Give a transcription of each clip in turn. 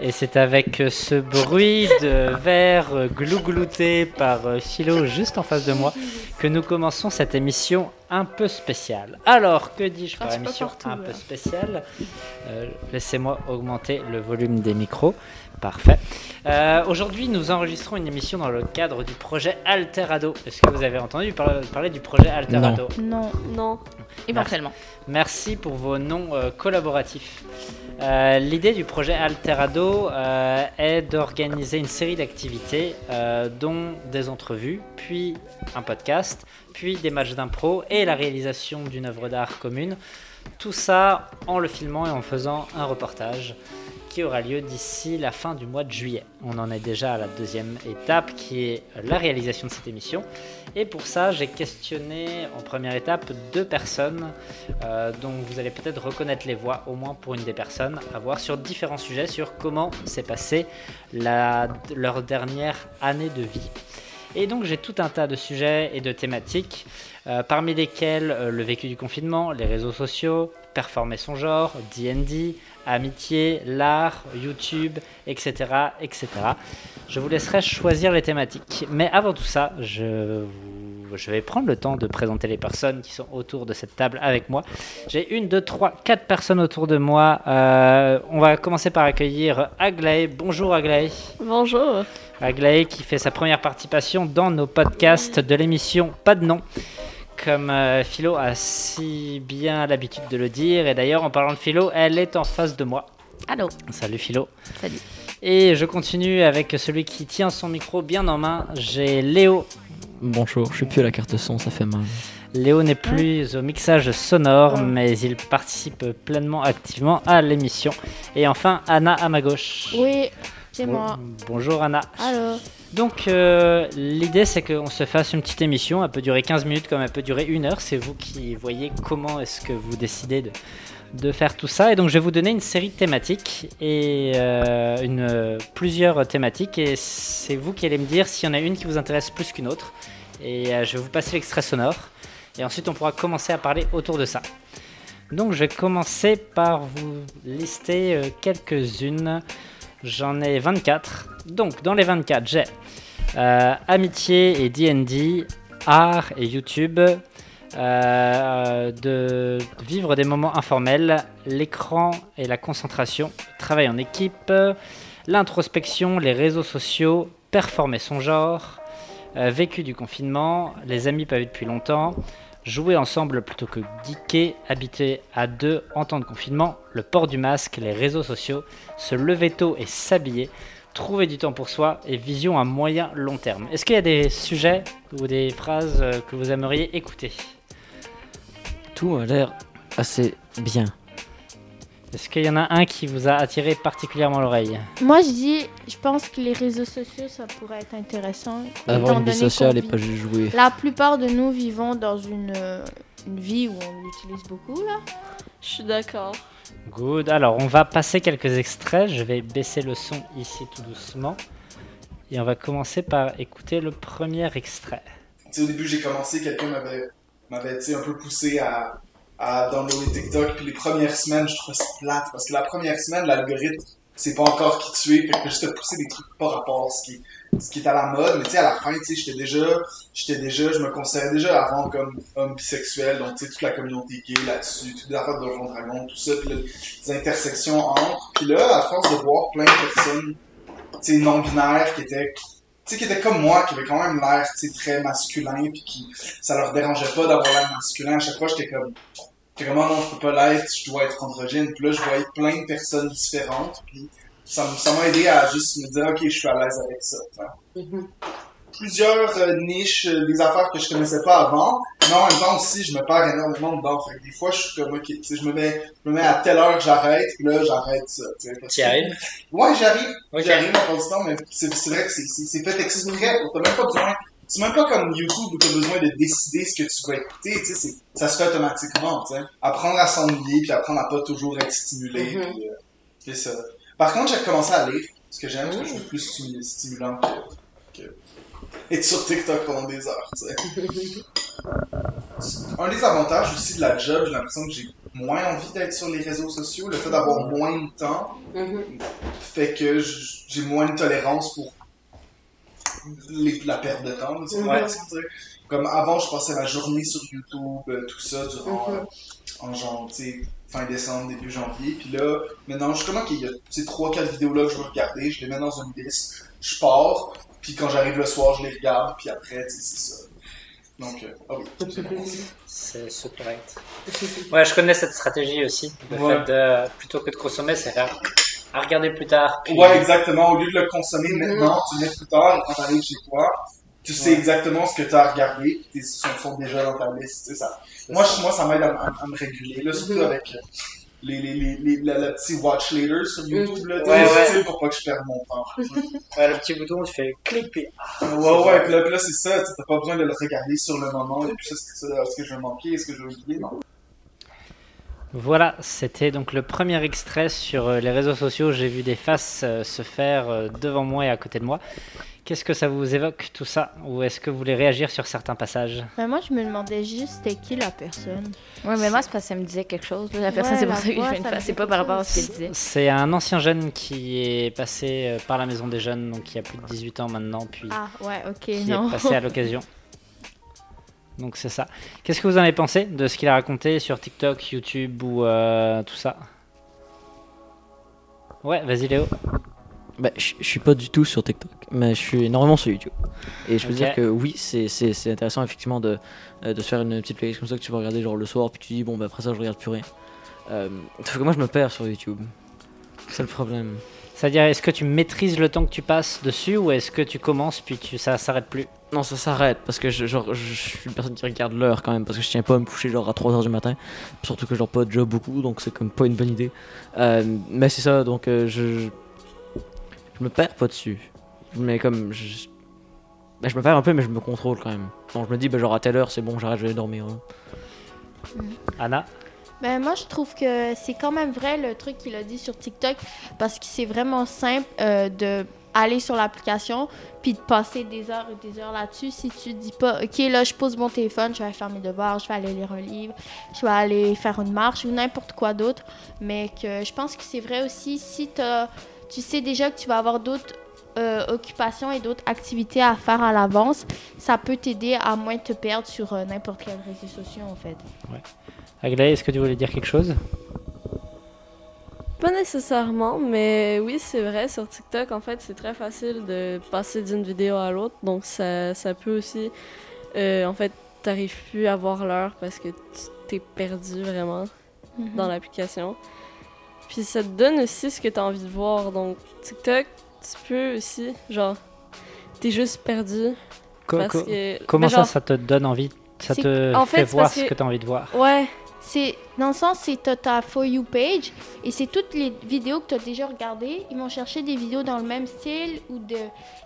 Et c'est avec ce bruit de verre glouglouté par Philo juste en face de moi que nous commençons cette émission un peu spéciale. Alors, que dis-je par Ah, émission partout, un là. peu spéciale Euh, Laissez-moi augmenter le volume des micros. Parfait. Euh, Aujourd'hui, nous enregistrons une émission dans le cadre du projet Alterado. Est-ce que vous avez entendu par- parler du projet Alterado Non, Non. éventuellement. Merci pour vos noms euh, collaboratifs. Euh, L'idée du projet Alterado euh, est d'organiser une série d'activités, euh, dont des entrevues, puis un podcast, puis des matchs d'impro et la réalisation d'une œuvre d'art commune. Tout ça en le filmant et en faisant un reportage qui aura lieu d'ici la fin du mois de juillet. On en est déjà à la deuxième étape qui est la réalisation de cette émission. Et pour ça, j'ai questionné en première étape deux personnes euh, dont vous allez peut-être reconnaître les voix, au moins pour une des personnes, à voir sur différents sujets, sur comment s'est passée leur dernière année de vie. Et donc j'ai tout un tas de sujets et de thématiques, euh, parmi lesquels euh, le vécu du confinement, les réseaux sociaux, performer son genre, D&D, amitié, l'art, YouTube, etc., etc. Je vous laisserai choisir les thématiques. Mais avant tout ça, je, vais prendre le temps de présenter les personnes qui sont autour de cette table avec moi. J'ai une, deux, trois, quatre personnes autour de moi. Euh, on va commencer par accueillir Aglaé. Bonjour Aglaé. Bonjour. Aglaé qui fait sa première participation dans nos podcasts de l'émission Pas de nom. Comme euh, Philo a si bien l'habitude de le dire. Et d'ailleurs, en parlant de Philo, elle est en face de moi. Allô, Salut Philo. salut. Et je continue avec celui qui tient son micro bien en main. J'ai Léo. Bonjour, je suis plus à la carte son, ça fait mal. Léo n'est plus au mixage sonore, mais il participe pleinement activement à l'émission. Et enfin, Anna à ma gauche. Oui, c'est Bon- moi. Bonjour Anna. Allô. Donc euh, l'idée c'est qu'on se fasse une petite émission, elle peut durer 15 minutes comme elle peut durer une heure, c'est vous qui voyez comment est-ce que vous décidez de, de faire tout ça. Et donc je vais vous donner une série de thématiques et euh, une, euh, plusieurs thématiques et c'est vous qui allez me dire s'il y en a une qui vous intéresse plus qu'une autre. Et je vais vous passer l'extrait sonore et ensuite on pourra commencer à parler autour de ça. Donc je vais commencer par vous lister quelques-unes. J'en ai 24. Donc dans les 24, j'ai euh, amitié et D&D, art et YouTube, euh, de vivre des moments informels, l'écran et la concentration, travail en équipe, l'introspection, les réseaux sociaux, performer son genre, euh, vécu du confinement, les amis pas vus depuis longtemps, jouer ensemble plutôt que geeker, habiter à deux en temps de confinement, le port du masque, les réseaux sociaux, se lever tôt et s'habiller, trouver du temps pour soi et vision à moyen long terme. Est-ce qu'il y a des sujets ou des phrases euh, que vous aimeriez écouter? Tout a l'air assez bien. Est-ce qu'il y en a un qui vous a attiré particulièrement l'oreille Moi, je dis, je pense que les réseaux sociaux, ça pourrait être intéressant. Avoir une vie sociale et pas juste jouer. La plupart de nous vivons dans une, euh, une vie où on l'utilise beaucoup, là. Je suis d'accord. Good. Alors, on va passer quelques extraits. Je vais baisser le son ici tout doucement. Et on va commencer par écouter le premier extrait. Tu sais, au début, j'ai commencé, quelqu'un m'avait, m'avait un peu poussé à, à downloader TikTok. Puis les premières semaines, je trouvais ça plate. Parce que la première semaine, l'algorithme, c'est pas encore qui tu es. Fait que juste te pousser des trucs pas rapport à ce qui, ce qui est à la mode. Mais tu sais, à la fin, tu sais, j'étais déjà, j'étais déjà, je me considérais déjà avant comme homme bisexuel. Donc, tu sais, toute la communauté gay là-dessus, toutes les affaires de Donjon Dragon, tout ça. Puis les intersections entre. Puis là, à force de voir plein de personnes, tu sais, non-binaires qui étaient sais, qui étaient comme moi, qui avaient quand même l'air, très masculin, puis qui, ça leur dérangeait pas d'avoir l'air masculin. À chaque fois, j'étais comme, j'étais Ah non, je peux pas l'être, je dois être androgyne. Puis là, je voyais plein de personnes différentes, puis ça m'a aidé à juste me dire, ok, je suis à l'aise avec ça. Plusieurs euh, niches, euh, des affaires que je connaissais pas avant, mais en même temps aussi, je me perds énormément dedans. Fait que des fois, je suis comme, ok, tu sais, je me mets, je me mets à telle heure, j'arrête, puis là, j'arrête ça. tu sais, que- Ouais, j'arrive. Ok. J'arrive en du temps, mais c'est c'est vrai que c'est- fait exprès. T'as même pas besoin. C'est même pas comme YouTube où t'as besoin de décider ce que tu vas écouter. Tu sais, c'est- ça se fait automatiquement. Tu sais. Apprendre à s'ennuyer puis apprendre à pas toujours être stimulé. Puis, euh, c'est ça. Par contre, j'ai commencé à lire. Ce que j'aime, parce que je trouve plus stimu- stimulant que, que être sur TikTok pendant des heures. Tu sais. Un des avantages aussi de la job, j'ai l'impression que j'ai moins envie d'être sur les réseaux sociaux. Le fait d'avoir moins de temps Mhm. fait que j'ai moins de tolérance pour les- la perte de temps. tu Mhm. sais. Comme avant, je passais ma journée sur YouTube, euh, tout ça, durant, Mhm. euh, en genre, tu sais, fin décembre, début janvier. Puis là, maintenant, justement, qu'il y a ces 3-4 vidéos-là que je veux regarder, je les mets dans une liste, je pars, puis quand j'arrive le soir, je les regarde, puis après, tu sais, c'est ça. Donc, euh, ah oui, c'est correct. Ouais, je connais cette stratégie aussi. Le Ouais. fait de, plutôt que de consommer, c'est faire à regarder plus tard. puis- Ouais, exactement. Au lieu de le consommer maintenant, tu le mets plus tard, et quand t'arrives chez toi, tu sais Ouais. exactement ce que tu as à regarder, puis tes sont, sont déjà dans ta liste, ça. Moi, je- moi ça m'aide à, à- à me réguler, là, surtout Mhm. avec euh, les, les, les, les, la, la petite watch later sur YouTube, là, tu Ouais, sais, ouais. pour pas que je perde mon temps. Ouais, le petit bouton, tu fais clic, puis Ouais, ouais, puis là, là c'est ça, t'as pas besoin de le regarder sur le moment, et puis ça, c'est ça, est-ce que je vais manquer, est-ce que je vais oublier, non. Voilà, c'était donc le premier extrait sur euh, les réseaux sociaux. J'ai vu des faces euh, se faire devant moi et à côté de moi. Qu'est-ce que ça vous évoque tout ça? Ou est-ce que vous voulez réagir sur certains passages? Mais moi, je me demandais juste c'était qui la personne? Ouais, mais moi, c'est parce que ça me disait quelque chose. La personne, Ouais, c'est pour ça que je fais une face. C'est pas par rapport à ce qu'elle disait. C'est un ancien jeune qui est passé euh, par la maison des jeunes, donc qui a plus de 18 ans maintenant, puis Ah, ouais, ok, qui non. est passé à l'occasion. Donc c'est ça. Qu'est-ce que vous en avez pensé de ce qu'il a raconté sur TikTok, YouTube ou euh, tout ça? Ouais, vas-y Léo. Bah, je je suis pas du tout sur TikTok, mais je suis énormément sur YouTube. Et je peux dire que oui, c'est- intéressant effectivement de, euh, de se faire une petite playlist comme ça que tu vas regarder genre le soir, puis tu dis bon, bah après ça je regarde plus rien. Euh, sauf que moi je me perds sur YouTube. C'est le problème. C'est-à-dire, est-ce que tu maîtrises le temps que tu passes dessus ou est-ce que tu commences puis tu, ça s'arrête plus? Non, ça s'arrête parce que je, genre, je suis une personne qui regarde l'heure quand même parce que je tiens pas à me coucher genre à 3h du matin. Surtout que genre pas de job beaucoup donc c'est comme pas une bonne idée. Euh, mais c'est ça donc euh, je, je me perds pas dessus. Mais comme je, ben, je me perds un peu mais je me contrôle quand même. Donc je me dis bah genre à telle heure c'est bon j'arrête je vais dormir. hein. Anna? Ben moi je trouve que c'est quand même vrai le truc qu'il a dit sur TikTok parce que c'est vraiment simple euh, de aller sur l'application puis de passer des heures et des heures là-dessus si tu dis pas OK là je pose mon téléphone, je vais faire mes devoirs, je vais aller lire un livre, je vais aller faire une marche ou n'importe quoi d'autre mais que je pense que c'est vrai aussi si t'as- tu sais déjà que tu vas avoir d'autres euh, occupations et d'autres activités à faire à l'avance, ça peut t'aider à moins te perdre sur euh, n'importe quel réseau social en fait. Aglaé, est-ce que tu voulais dire quelque chose? Pas nécessairement, mais oui, c'est vrai, sur TikTok, en fait, c'est très facile de passer d'une vidéo à l'autre. Donc, ça, ça peut aussi. euh, en fait, t'arrives plus à voir l'heure parce que tu t'es perdu vraiment dans l'application. Puis, ça te donne aussi ce que t'as envie de voir. Donc, TikTok, tu peux aussi, genre, t'es juste perdu. Co- parce que, Comment ben, ça, genre, ça te donne envie? Ça te en fait, voir ce que- que tu as envie de voir Ouais, C'est dans le sens c'est t'as ta for you page et c'est toutes les vidéos que tu as déjà regardées, ils vont chercher des vidéos dans le même style ou de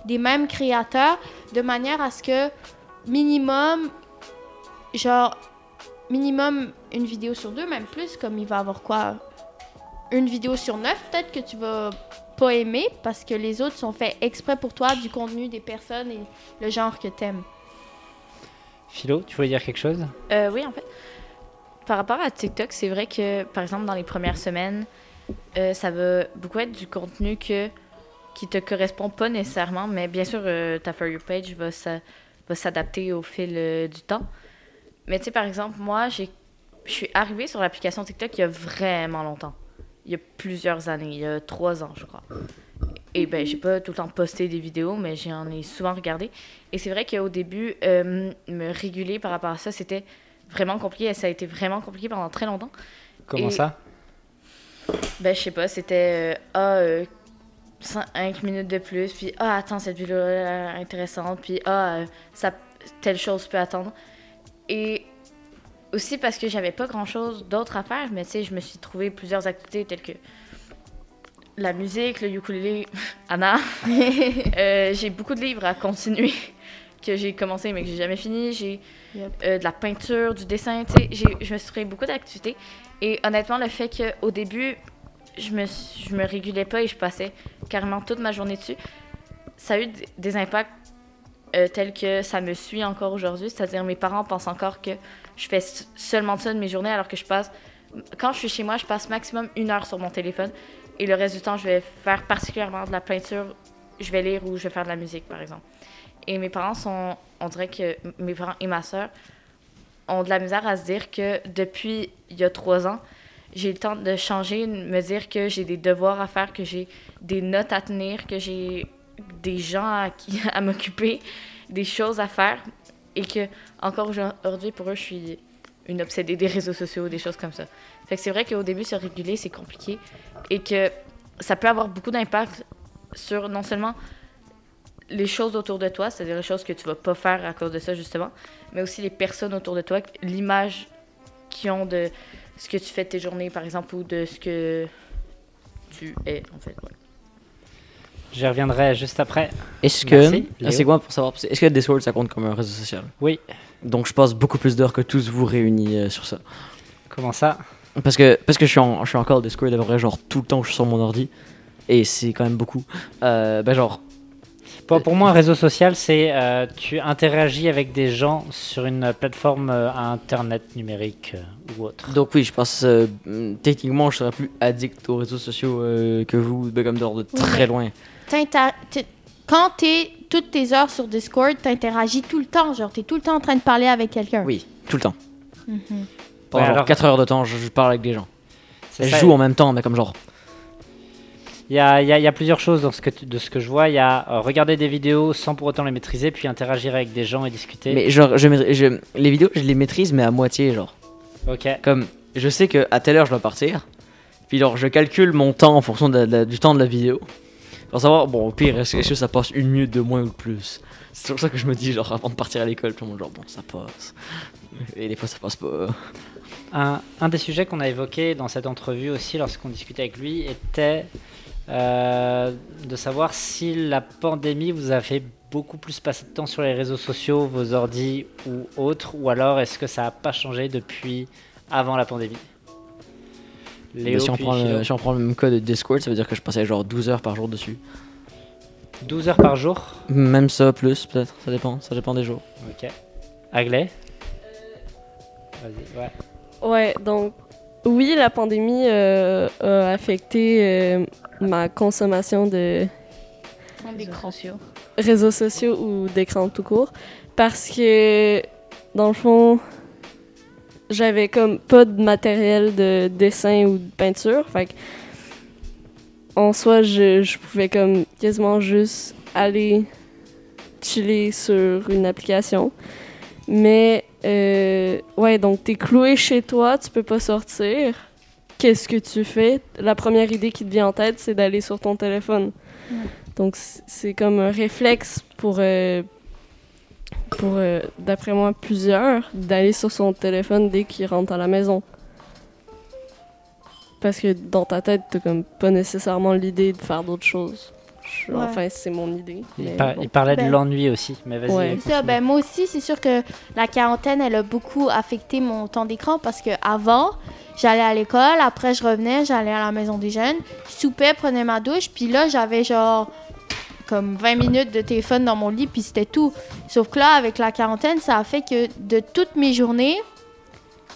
des mêmes créateurs de manière à ce que minimum genre minimum une vidéo sur deux même plus comme il va avoir quoi une vidéo sur neuf peut-être que tu vas pas aimer parce que les autres sont faits exprès pour toi du contenu des personnes et le genre que t'aimes. Philo, tu voulais dire quelque chose? Euh, oui, en fait. Par rapport à TikTok, c'est vrai que, par exemple, dans les premières semaines, euh, ça va beaucoup être du contenu que, qui te correspond pas nécessairement, mais bien sûr, euh, ta For You page va, s'a- va s'adapter au fil euh, du temps. Mais tu sais, par exemple, moi, j'ai, je suis arrivée sur l'application TikTok il y a vraiment longtemps. Il y a plusieurs années, il y a trois ans, je crois. Et ben, j'ai pas tout le temps posté des vidéos, mais j'en ai souvent regardé. Et c'est vrai qu'au début, euh, me réguler par rapport à ça, c'était vraiment compliqué. Et ça a été vraiment compliqué pendant très longtemps. Comment Et- ça? Ben, je sais pas, c'était euh, ah, euh, 5 minutes de plus, puis ah, attends, cette vidéo est intéressante, puis ah, euh, ça, telle chose peut attendre. Et aussi parce que j'avais pas grand chose d'autre à faire, mais tu sais, je me suis trouvé plusieurs activités telles que la musique, le ukulélé, Anna. Euh, j'ai beaucoup de livres à continuer que j'ai commencé mais que j'ai jamais fini. J'ai Yep. euh, de la peinture, du dessin, tu sais. j'ai- Je me suis trouvé beaucoup d'activités. Et honnêtement, le fait qu'au début, je me, je me régulais pas et je passais carrément toute ma journée dessus, ça a eu des impacts euh, tels que ça me suit encore aujourd'hui. C'est-à-dire, mes parents pensent encore que je fais seulement ça de mes journées alors que je passe quand je suis chez moi, je passe maximum une heure sur mon téléphone. Et le reste du temps, je vais faire particulièrement de la peinture. Je vais lire ou je vais faire de la musique, par exemple. Et mes parents sont. On dirait que mes parents et ma soeur ont de la misère à se dire que depuis il y a trois ans, j'ai le temps de changer, de me dire que j'ai des devoirs à faire, que j'ai des notes à tenir, que j'ai des gens à, à m'occuper, des choses à faire. Et que, encore aujourd'hui, pour eux, je suis une obsédée des réseaux sociaux, des choses comme ça. Fait que c'est vrai qu'au début, se réguler, c'est compliqué. Et que ça peut avoir beaucoup d'impact sur non seulement les choses autour de toi, c'est-à-dire les choses que tu vas pas faire à cause de ça, justement, mais aussi les personnes autour de toi, l'image qu'ils ont de ce que tu fais de tes journées, par exemple, ou de ce que tu es, en fait. J'y reviendrai juste après. Est-ce Merci, que. Ah, c'est quoi pour savoir? Est-ce que Discord ça compte comme un réseau social? Oui. Donc je passe beaucoup plus d'heures que tous vous réunis euh, sur ça. Comment ça? Parce que, parce que je, suis en, je suis encore Discord à près genre tout le temps que je suis sur mon ordi. Et c'est quand même beaucoup. Euh, ben genre, Pour, pour moi, un réseau social, c'est euh, tu interagis avec des gens sur une plateforme euh, à internet numérique euh, ou autre. donc oui, je pense euh, techniquement je serais plus addict aux réseaux sociaux euh, que vous, comme genre de très loin. Quand t'es toutes tes heures sur Discord, t'interagis tout le temps. Genre, t'es tout le temps en train de parler avec quelqu'un. Oui, tout le temps. Pendant Ouais, genre alors- 4 heures de temps, je, je parle avec des gens. Et je joue en même temps, mais comme genre. Il y a, il y a- il y a plusieurs choses dans ce que tu- de ce que je vois. Il y a euh, regarder des vidéos sans pour autant les maîtriser, puis interagir avec des gens et discuter. Mais genre, je, maîtrise- je- les vidéos, je les maîtrise, mais à moitié, genre. Ok. Comme, je sais que à telle heure je dois partir. Puis genre, je calcule mon temps en fonction de de du temps de la vidéo. Pour savoir, bon, au pire, est-ce que ça passe une minute de moins ou de plus? C'est pour ça que je me dis, genre, avant de partir à l'école, tout le monde, genre, bon, ça passe. Et des fois, ça passe pas. Un, des sujets qu'on a évoqué dans cette entrevue aussi lorsqu'on discutait avec lui était euh, de savoir si la pandémie vous a fait beaucoup plus passer de temps sur les réseaux sociaux, vos ordis ou autres, ou alors est-ce que ça n'a pas changé depuis avant la pandémie? Mais si, on prend le, si on prend le même cas de Discord, ça veut dire que je passais genre 12 heures par jour dessus. 12 heures par jour Même ça, plus peut-être, ça dépend, ça dépend des jours. Ok. Aglaé Vas-y, ouais. Ouais, donc oui, la pandémie euh, a affecté euh, ma consommation de sociaux. réseaux sociaux ou d'écran tout court parce que dans le fond j'avais comme pas de matériel de dessin ou de peinture. Fait que en soi je, je pouvais comme quasiment juste aller chiller sur une application. Mais euh, ouais donc t'es cloué chez toi tu peux pas sortir. Qu'est-ce que tu fais? La première idée qui te vient en tête c'est d'aller sur ton téléphone. Donc c'est comme un réflexe pour, euh, pour euh, d'après moi, plusieurs, d'aller sur son téléphone dès qu'il rentre à la maison. Parce que dans ta tête, t'as comme pas nécessairement l'idée de faire d'autres choses. Je- Ouais. Enfin, c'est mon idée. Il, mais par- bon. il parlait de Ben- l'ennui aussi, mais vas-y. Ouais. Ça, ben moi aussi, c'est sûr que la quarantaine, elle a beaucoup affecté mon temps d'écran parce que avant, j'allais à l'école, après je revenais, j'allais à la maison des jeunes, je soupais, prenais ma douche, puis là, j'avais genre comme 20 minutes de téléphone dans mon lit, puis c'était tout. Sauf que là, avec la quarantaine, ça a fait que de toutes mes journées,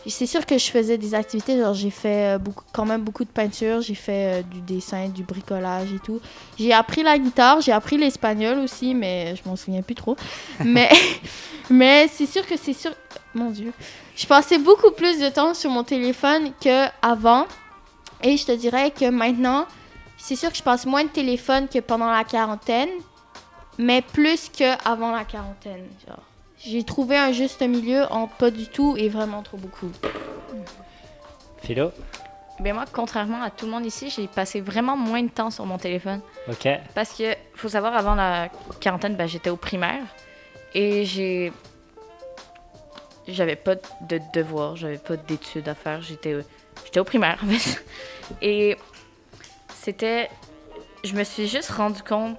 c'est sûr que je faisais des activités, genre j'ai fait euh, beaucoup, quand même beaucoup de peinture, j'ai fait euh, du dessin, du bricolage et tout. J'ai appris la guitare, j'ai appris l'espagnol aussi, mais je m'en souviens plus trop. mais mais c'est sûr que c'est sûr. Mon Dieu. Je passais beaucoup plus de temps sur mon téléphone qu'avant. Et je te dirais que maintenant, c'est sûr que je passe moins de téléphone que pendant la quarantaine, mais plus qu'avant la quarantaine. J'ai trouvé un juste milieu entre pas du tout et vraiment trop beaucoup. Philo? Ben moi, contrairement à tout le monde ici, j'ai passé vraiment moins de temps sur mon téléphone. Ok. Parce que, faut savoir, avant la quarantaine, ben, j'étais au primaire. Et j'ai. J'avais pas de devoirs, j'avais pas d'études à faire. J'étais j'étais au primaire, en fait. Et c'était. Je me suis juste rendu compte.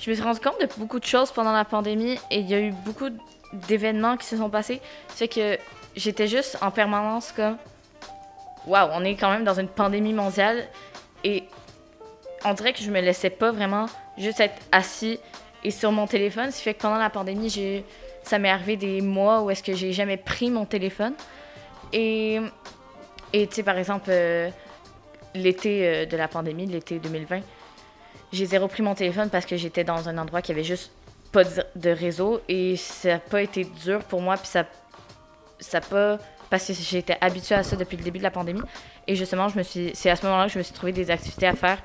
Je me suis rendu compte de beaucoup de choses pendant la pandémie et il y a eu beaucoup d'événements qui se sont passés. C'est que j'étais juste en permanence comme. Waouh, on est quand même dans une pandémie mondiale et on dirait que je me laissais pas vraiment juste être assis et sur mon téléphone. Ce qui fait que pendant la pandémie, j'ai, ça m'est arrivé des mois où est-ce que j'ai jamais pris mon téléphone. Et Et tu sais, par exemple, euh, l'été euh, de la pandémie, l'été 2020, j'ai zéro pris mon téléphone parce que j'étais dans un endroit qui avait juste pas de, réseau et ça n'a pas été dur pour moi. Puis ça, ça pas. Parce que j'étais habituée à ça depuis le début de la pandémie. Et justement, c'est à ce moment-là que je me suis trouvé des activités à faire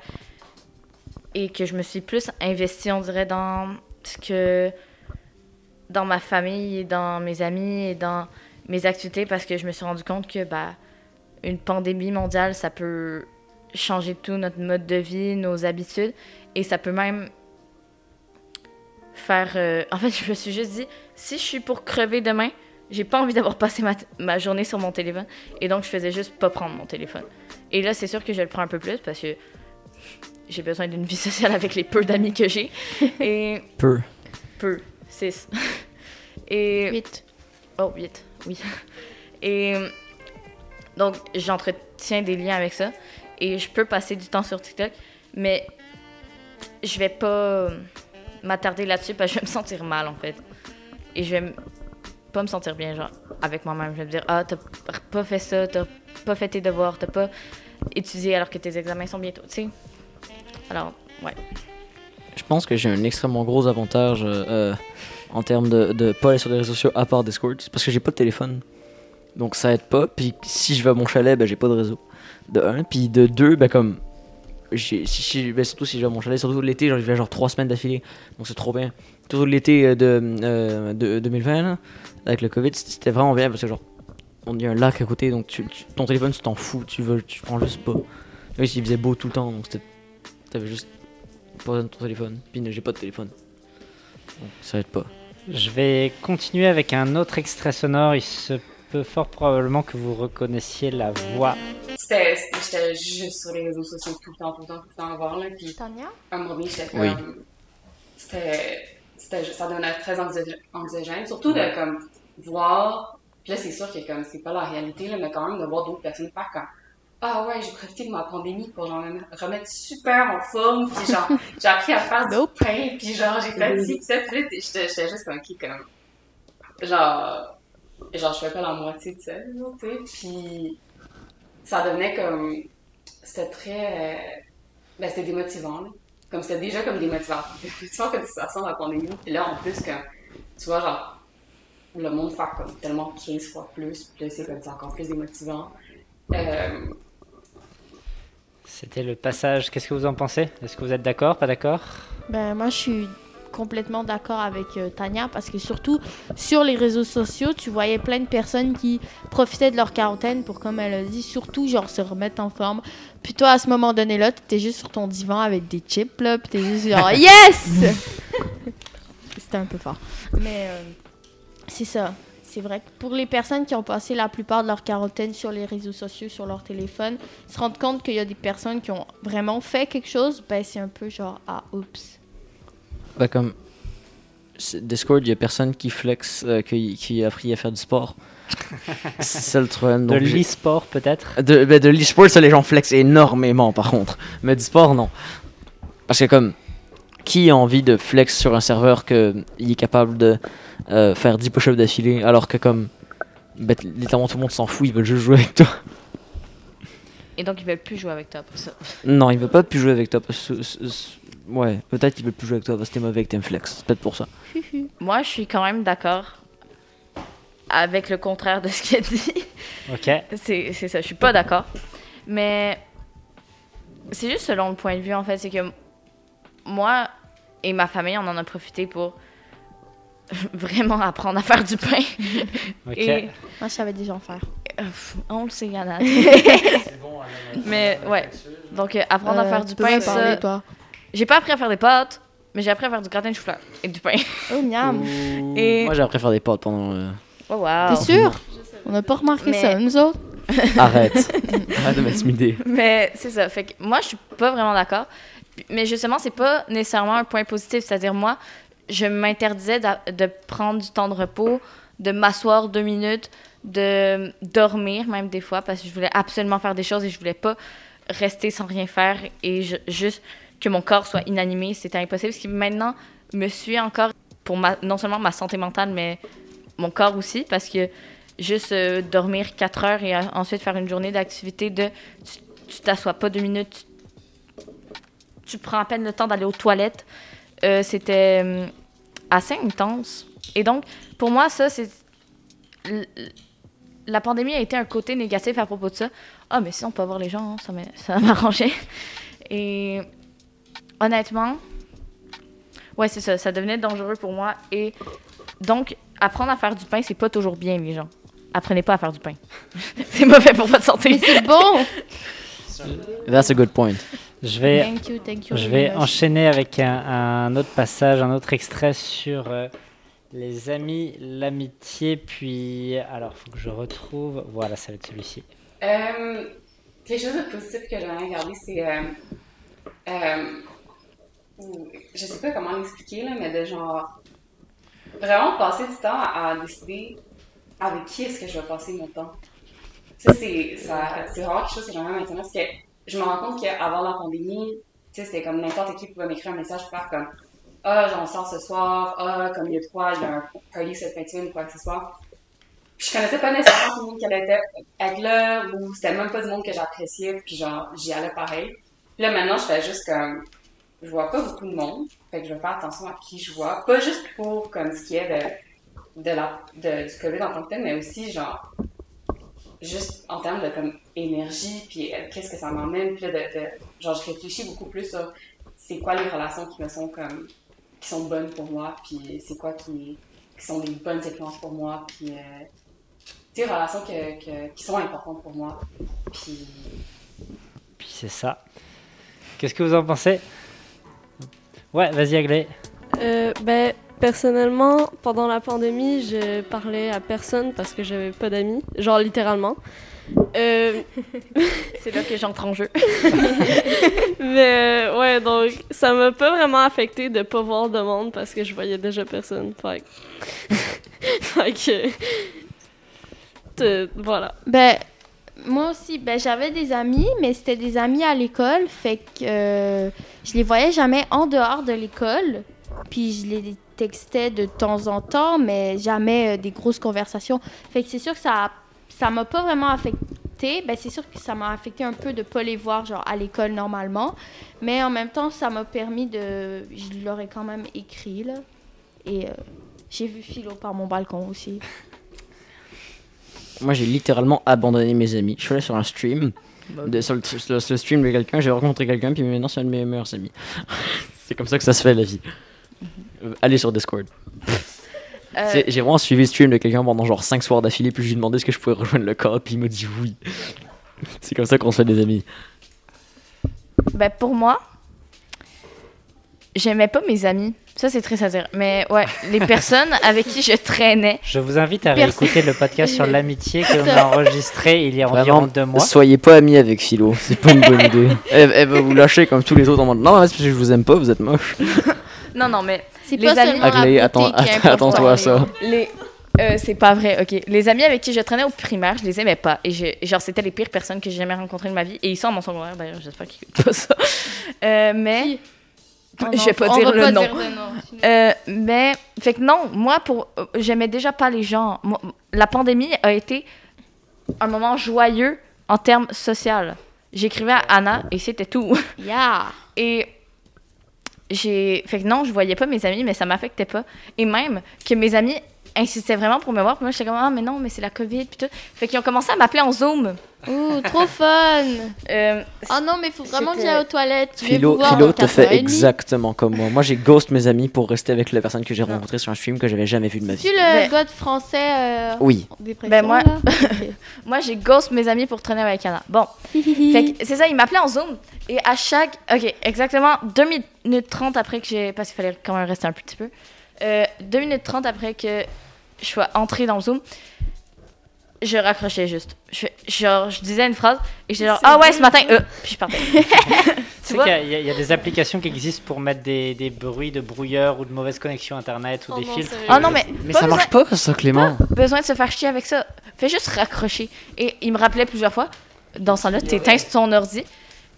et que je me suis plus investie, on dirait, dans ce que. dans ma famille et dans mes amis et dans mes activités parce que je me suis rendu compte que, bah, une pandémie mondiale, ça peut changer tout notre mode de vie, nos habitudes et ça peut même faire. euh, En fait, je me suis juste dit, si je suis pour crever demain, j'ai pas envie d'avoir passé ma, ma journée sur mon téléphone. Et donc, je faisais juste pas prendre mon téléphone. Et là, c'est sûr que je le prends un peu plus parce que j'ai besoin d'une vie sociale avec les peu d'amis que j'ai. Et Peu. peu, 6. Et. 8. Oh, 8, oui. Et donc, j'entretiens des liens avec ça. Et je peux passer du temps sur TikTok, mais je vais pas m'attarder là-dessus parce que je vais me sentir mal, en fait. Et je vais pas me sentir bien, genre, avec moi-même. Je vais me dire, ah, t'as pas fait ça, t'as pas fait tes devoirs, t'as pas étudié alors que tes examens sont bientôt, tu sais. Alors, ouais. Je pense que j'ai un extrêmement gros avantage euh, euh, en termes de, de pas aller sur les réseaux sociaux à part Discord. Parce que j'ai pas de téléphone. Donc ça aide pas. Puis si je vais à mon chalet, ben j'ai pas de réseau. De un. Puis de deux, ben comme. j'ai- Si, ben, surtout si à mon chalet, surtout l'été, genre, je vais genre trois semaines d'affilée. Donc c'est trop bien. Surtout l'été euh, de, euh, de 2020, là, avec le Covid, c'était vraiment bien parce que genre. On y a un lac à côté, donc tu, tu- ton téléphone, tu t'en fous, tu veux, tu prends juste pas. Oui, il faisait beau tout le temps, donc c'était. T'avais juste pas besoin de ton téléphone. Puis j'ai pas de téléphone. Donc ça aide pas. Je vais continuer avec un autre extrait sonore. Il se fort probablement que vous reconnaissiez la voix. C'était, j'étais juste sur les réseaux sociaux tout le temps, tout le temps, tout le temps à voir, là. Puis, Tania? à un moment donné, j'étais Oui. comme. C'était. c'était ça devenait très anxio- anxiogène. Surtout de, comme, voir. Puis là, c'est sûr que, comme, c'est pas la réalité, là, mais quand même, de voir d'autres personnes faire comme. Ah ouais, j'ai profité de ma pandémie pour genre me remettre super en forme, puis genre, j'ai appris à faire du pain, puis genre, j'ai fait ci, ça, puis j'étais juste comme, qui, comme, genre, genre, je fais pas la moitié de ça, tu sais, puis ça devenait comme, c'était très, euh, ben, c'était démotivant, là. Comme c'était déjà comme démotivant. Démotivant comme situation dans la pandémie, puis là, en plus, quand, tu vois, genre, le monde fait comme tellement 15 fois plus, puis là, c'est comme, c'est encore plus démotivant. Euh, C'était le passage. Qu'est-ce que vous en pensez? Est-ce que vous êtes d'accord Pas d'accord? Ben, moi, je suis complètement d'accord avec euh, Tania parce que surtout sur les réseaux sociaux, tu voyais plein de personnes qui profitaient de leur quarantaine pour, comme elle a dit, surtout genre se remettre en forme. Puis toi, à ce moment donné-là, t'étais juste sur ton divan avec des chips, là, puis t'es juste genre yes! C'était un peu fort. Mais euh, c'est ça. C'est vrai que pour les personnes qui ont passé la plupart de leur quarantaine sur les réseaux sociaux, sur leur téléphone, se rendre compte qu'il y a des personnes qui ont vraiment fait quelque chose, ben c'est un peu genre ah oups. Bah comme Discord, il y a personne qui flex, euh, qui, qui a appris à faire du sport. c'est ça le problème. De donc l'e-sport peut-être? De, ben, de l'e-sport, ça les gens flex énormément par contre. Mais du sport, non. Parce que comme, qui a envie de flex sur un serveur qu'il est capable de euh, faire 10 push-ups d'affilée alors que comme, littéralement tout le monde s'en fout, ils veulent juste jouer avec toi. Et donc, ils veulent plus jouer avec toi ça. Non, il veut pas plus jouer avec toi. Parce que, ouais, peut-être qu'il veut plus jouer avec toi parce que t'es mauvais et que t'aimes flex. C'est peut-être pour ça. Moi, je suis quand même d'accord avec le contraire de ce qu'il a dit. Ok. C'est c'est ça, je suis pas d'accord. Mais c'est juste selon le point de vue, en fait. C'est que moi et ma famille, on en a profité pour vraiment apprendre à faire du pain. Ok. Et Moi, je savais déjà en faire. euh, pff, on le sait, Yana. mais ouais, donc euh, apprendre à Euh, faire du tu peux pain, me parler, ça... toi. J'ai pas appris à faire des pâtes, mais j'ai appris à faire du gratin de chou-fleur et du pain. Oh, miam. Et... Moi, j'ai appris à faire des potes pendant. euh, Oh, wow. T'es sûr? On n'a pas remarqué Mais- ça, nous autres? Arrête. Arrête de m'intimider. Mais c'est ça. Fait que moi, je suis pas vraiment d'accord. Mais justement, c'est pas nécessairement un point positif. C'est-à-dire, moi, je m'interdisais d'a- de prendre du temps de repos, de m'asseoir deux minutes, de dormir même des fois, parce que je voulais absolument faire des choses et je voulais pas rester sans rien faire et je- juste que mon corps soit inanimé. C'était impossible. Ce qui maintenant me suit encore pour non seulement ma santé mentale, mais mon corps aussi, parce que juste euh, dormir 4 heures et euh, ensuite faire une journée d'activité de tu- t'assois pas deux minutes, tu, prends à peine le temps d'aller aux toilettes. Euh, C'était hum, assez intense. Et donc, pour moi, ça, c'est. La pandémie a été un côté négatif à propos de ça. Ah, mais sinon, on peut voir les gens, hein, ça m'arrangeait. Et honnêtement, ouais, c'est ça, ça devenait dangereux pour moi. Et donc, apprendre à faire du pain, c'est pas toujours bien, les gens. Apprenez pas à faire du pain. c'est mauvais pour votre santé. Mais c'est bon! That's a good point. Je vais, Thank you, thank you. je vais enchaîner avec un, un autre passage, un autre extrait sur euh, les amis, l'amitié, puis... Alors, faut que je retrouve... Voilà, ça va être celui-ci. Euh, quelque chose de positif que j'aimerais regarder, c'est. Euh, euh, je sais pas comment l'expliquer, mais de genre. Vraiment passer du temps à, décider avec qui est-ce que je vais passer mon temps. Ça, c'est vraiment quelque chose que j'aimerais maintenant parce que je me rends compte qu'avant la pandémie, c'était comme n'importe qui pouvait m'écrire un message pour faire comme Ah, j'en sors ce soir, ah, comme il y a quoi, il y a un party cette fin de semaine ou quoi que ce soit. Puis je connaissais pas nécessairement tout le monde qui allait être là, ou c'était même pas du monde que j'appréciais, puis genre, j'y allais pareil. Puis là, maintenant, je fais juste comme, je vois pas beaucoup de monde, fait que je vais faire attention à qui je vois, pas juste pour, comme, ce qui est de, de la, de, du COVID en tant que tel, mais aussi, genre, juste en termes de, comme, énergie, puis euh, qu'est-ce que ça m'emmène, puis de, genre, je réfléchis beaucoup plus sur c'est quoi les relations qui me sont, comme, qui sont bonnes pour moi, puis c'est quoi qui, qui sont des bonnes influences pour moi, puis, euh, des relations que, qui sont importantes pour moi. Puis c'est ça. Qu'est-ce que vous en pensez? Ouais, vas-y, Aglé. Euh, ben, personnellement, pendant la pandémie, je parlais à personne parce que j'avais pas d'amis, genre littéralement. Euh, C'est là que j'entre en jeu. mais euh, ouais, donc ça m'a pas vraiment affecté de pas voir de monde parce que je voyais déjà personne. Fait que. fait que. Voilà. Ben, moi aussi, ben, j'avais des amis, mais c'était des amis à l'école. Fait que euh, je les voyais jamais en dehors de l'école. Puis je les textais de temps en temps, mais jamais euh, des grosses conversations. Fait que c'est sûr que ça ça m'a pas vraiment affecté. Ben, c'est sûr que ça m'a affecté un peu de pas les voir genre à l'école normalement. Mais en même temps, ça m'a permis de. Je leur ai quand même écrit, là. Et euh, j'ai vu Philo par mon balcon aussi. Moi, j'ai littéralement abandonné mes amis. Je suis allé sur un stream. De, sur, le, sur stream de quelqu'un, j'ai rencontré quelqu'un, puis maintenant, c'est un de mes meilleurs amis. c'est comme ça que ça se fait, la vie. Euh, Allez sur Discord. Euh, J'ai vraiment suivi le stream de quelqu'un pendant genre 5 soirs d'affilée, puis je lui ai demandé est-ce que je pouvais rejoindre le corps, puis il m'a dit oui. c'est comme ça qu'on se fait des amis. Ben, pour moi, j'aimais pas mes amis. Ça, c'est à dire. Mais ouais, les personnes avec qui je traînais. Je vous invite à Merci. réécouter le podcast sur l'amitié que l'on a enregistré il y a environ Vraiment, deux mois. soyez pas amis avec Philo, c'est pas une bonne idée. Elle, elle va vous lâcher comme tous les autres en mode non, c'est parce que je vous aime pas, vous êtes moche. Non, non, mais C'est Les pas amis- attends, attends-toi à ça. les. euh, c'est pas vrai, ok. Les amis avec qui je traînais au primaire, je les aimais pas. Et je- genre, c'était les pires personnes que j'ai jamais rencontrées de ma vie. Et ils sont à mon secondaire d'ailleurs, j'espère qu'ils écoutent pas ça. Euh, mais. Qui? Oh je vais pas dire va le pas nom. dire de nom. Euh, mais, fait que non, moi, pour, euh, j'aimais déjà pas les gens. Moi, la pandémie a été un moment joyeux en termes social. J'écrivais à Anna et c'était tout. Yeah. Et j'ai. Fait que non, je voyais pas mes amis, mais ça m'affectait pas. Et même que mes amis insistaient vraiment pour me voir. Puis moi, j'étais comme, ah, mais non, mais c'est la COVID. Puis tout. Fait qu'ils ont commencé à m'appeler en Zoom. Ouh, trop fun. Euh, Oh non, mais il faut vraiment que j'aille aux toilettes. Je Philo, Philo te fait exactement comme moi. Moi, j'ai ghost mes amis pour rester avec la personne que j'ai rencontrée sur un stream que j'avais jamais vu de ma vie. Tu le gars de français euh, Oui. Ben, moi- moi, j'ai ghost mes amis pour traîner avec Anna. Bon. Fait que c'est ça, il m'appelait en Zoom. Et à chaque. Ok, exactement 2 minutes 30 après que j'ai. Parce qu'il fallait quand même rester un petit peu. Euh, 2 minutes 30 après que je sois entrée dans le Zoom, je raccrochais juste. Je, genre, je disais une phrase et j'étais genre, ah ouais, ce matin, euh, puis je partais. Tu sais vois? qu'il y a- y, des applications qui existent pour mettre des, des bruits de brouilleur ou de mauvaise connexion internet ou Oh des non, filtres. Ah non, mais. Mais pas ça marche pas, ça, Clément. besoin de se faire chier avec ça. Fais juste raccrocher. Et il me rappelait plusieurs fois, dans ce temps-là, t'éteins ton ordi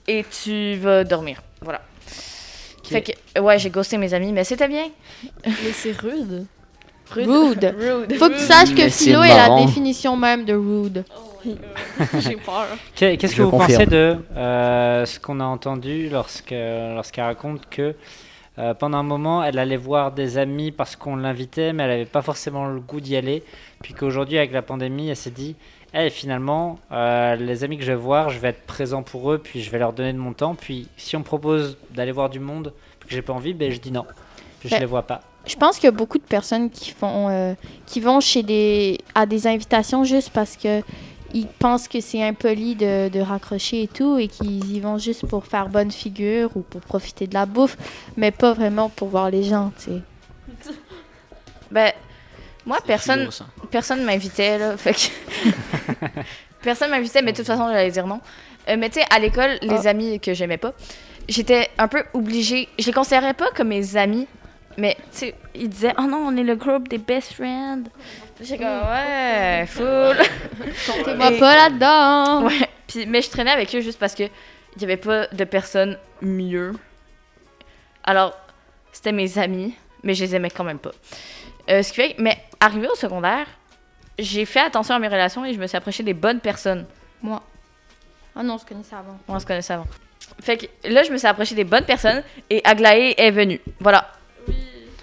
et tu vas dormir. Voilà. Fait que, ouais, j'ai ghosté mes amis, mais c'était bien. Mais c'est rude. Rude. Rude. Faut que tu saches que Philo est la définition même de rude. J'ai peur. Qu'est- Qu'est-ce Je que vous confirme. pensez de euh, ce qu'on a entendu lorsque- lorsqu'elle raconte que euh, pendant un moment, elle allait voir des amis parce qu'on l'invitait, mais elle n'avait pas forcément le goût d'y aller. Puis qu'aujourd'hui, avec la pandémie, elle s'est dit Eh, finalement, euh, les amis que je vais voir, je vais être présent pour eux, puis je vais leur donner de mon temps. Puis si on me propose d'aller voir du monde que j'ai pas envie, ben, je dis non. Puis je Ben, les vois pas. Je pense qu'il y a beaucoup de personnes qui font euh, qui vont chez des à des invitations juste parce que ils pensent que c'est impoli de, de raccrocher et tout et qu'ils y vont juste pour faire bonne figure ou pour profiter de la bouffe, mais pas vraiment pour voir les gens, tu sais. Ben, moi, personne, personne m'invitait, là. Fait que... personne m'invitait, mais de toute façon, j'allais dire non. Euh, mais tu sais, à l'école, les amis que j'aimais pas, j'étais un peu obligée. Je les considérais pas comme mes amis, mais tu sais, ils disaient Oh non, on est le groupe des best friends. J'étais comme Ouais, full. Comptez-moi Et- pas là-dedans. Ouais, puis, mais je traînais avec eux juste parce que il y avait pas de personnes mieux. Alors, c'était mes amis, mais je les aimais quand même pas. Euh, ce qui fait que- mais arrivé au secondaire, j'ai fait attention à mes relations et je me suis approchée des bonnes personnes. Moi. Ah non, je connaissais avant. On se connaissait avant. Fait que là, je me suis approchée des bonnes personnes et Aglaé est venue. Voilà.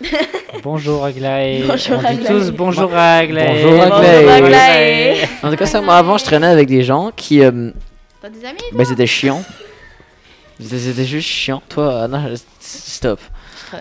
Bonjour Aglaé. Bonjour, on dit Aglaé. tous bonjour à Aglaé. Bonjour, Aglaé. Bonjour, Aglaé. En tout cas, ça, moi, avant, je traînais avec des gens qui. euh, T'as des amis? ben, c'était chiant. C'était juste chiant. Toi, ah non, stop.